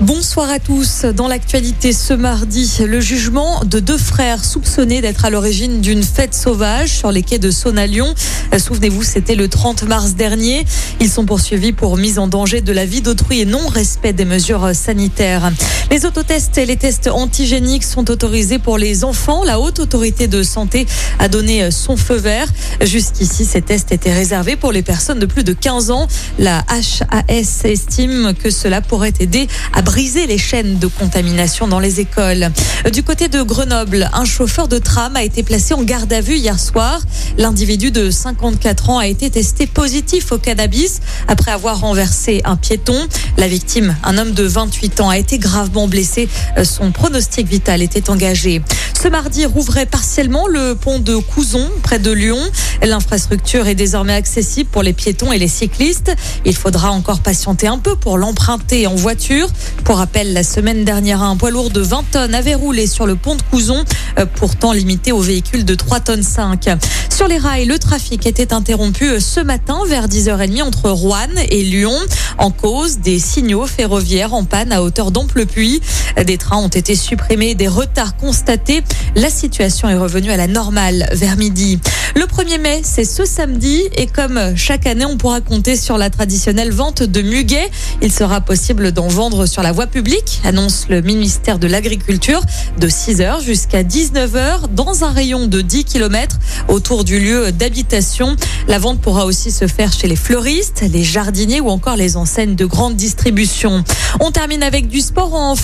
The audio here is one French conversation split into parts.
Bonsoir à tous. Dans l'actualité ce mardi, le jugement de deux frères soupçonnés d'être à l'origine d'une fête sauvage sur les quais de Saône à Lyon. Souvenez-vous, c'était le 30 mars dernier. Ils sont poursuivis pour mise en danger de la vie d'autrui et non-respect des mesures sanitaires. Les autotests et les tests antigéniques sont autorisés pour les enfants. La haute autorité de santé a donné son feu vert. Jusqu'ici, ces tests étaient réservés pour les personnes de plus de 15 ans. La HAS estime que cela pourrait aider à briser les chaînes de contamination dans les écoles. Du côté de Grenoble, un chauffeur de tram a été placé en garde à vue hier soir. L'individu de 54 ans a été testé positif au cannabis après avoir renversé un piéton. La victime, un homme de 28 ans, a été gravement blessé. Son pronostic vital était engagé. Ce mardi rouvrait partiellement le pont de Couzon, près de Lyon. L'infrastructure est désormais accessible pour les piétons et les cyclistes. Il faudra encore patienter un peu pour l'emprunter en voiture. Pour rappel, la semaine dernière, un poids lourd de 20 tonnes avait roulé sur le pont de Couzon, euh, pourtant limité aux véhicules de 3 tonnes 5. Sur les rails, le trafic était interrompu euh, ce matin vers 10h30 entre Rouen et Lyon en cause des signaux ferroviaires en panne à hauteur d'Amplepuis. Des trains ont été supprimés, des retards constatés. La situation est revenue à la normale vers midi. Le 1er mai, c'est ce samedi et comme chaque année, on pourra compter sur la traditionnelle vente de muguet. Il sera possible d'en vendre sur la voie publique, annonce le ministère de l'Agriculture, de 6h jusqu'à 19h dans un rayon de 10 km autour du lieu d'habitation. La vente pourra aussi se faire chez les fleuristes, les jardiniers ou encore les enseignes de grande distribution. On termine avec du sport en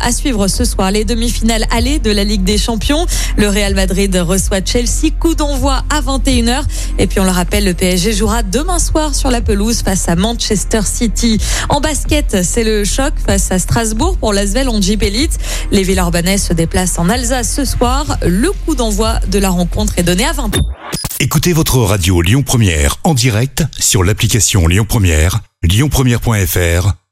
à suivre ce soir les demi-finales allées de la Ligue des Champions. Le Real Madrid reçoit Chelsea, coup d'envoi à 21h. Et puis on le rappelle, le PSG jouera demain soir sur la pelouse face à Manchester City. En basket, c'est le choc face à Strasbourg pour l'Asvel en Jeep Elite. Les Villeurbanais se déplacent en Alsace ce soir. Le coup d'envoi de la rencontre est donné à 20h. Écoutez votre radio Lyon Première en direct sur l'application Lyon Première, lyonpremière.fr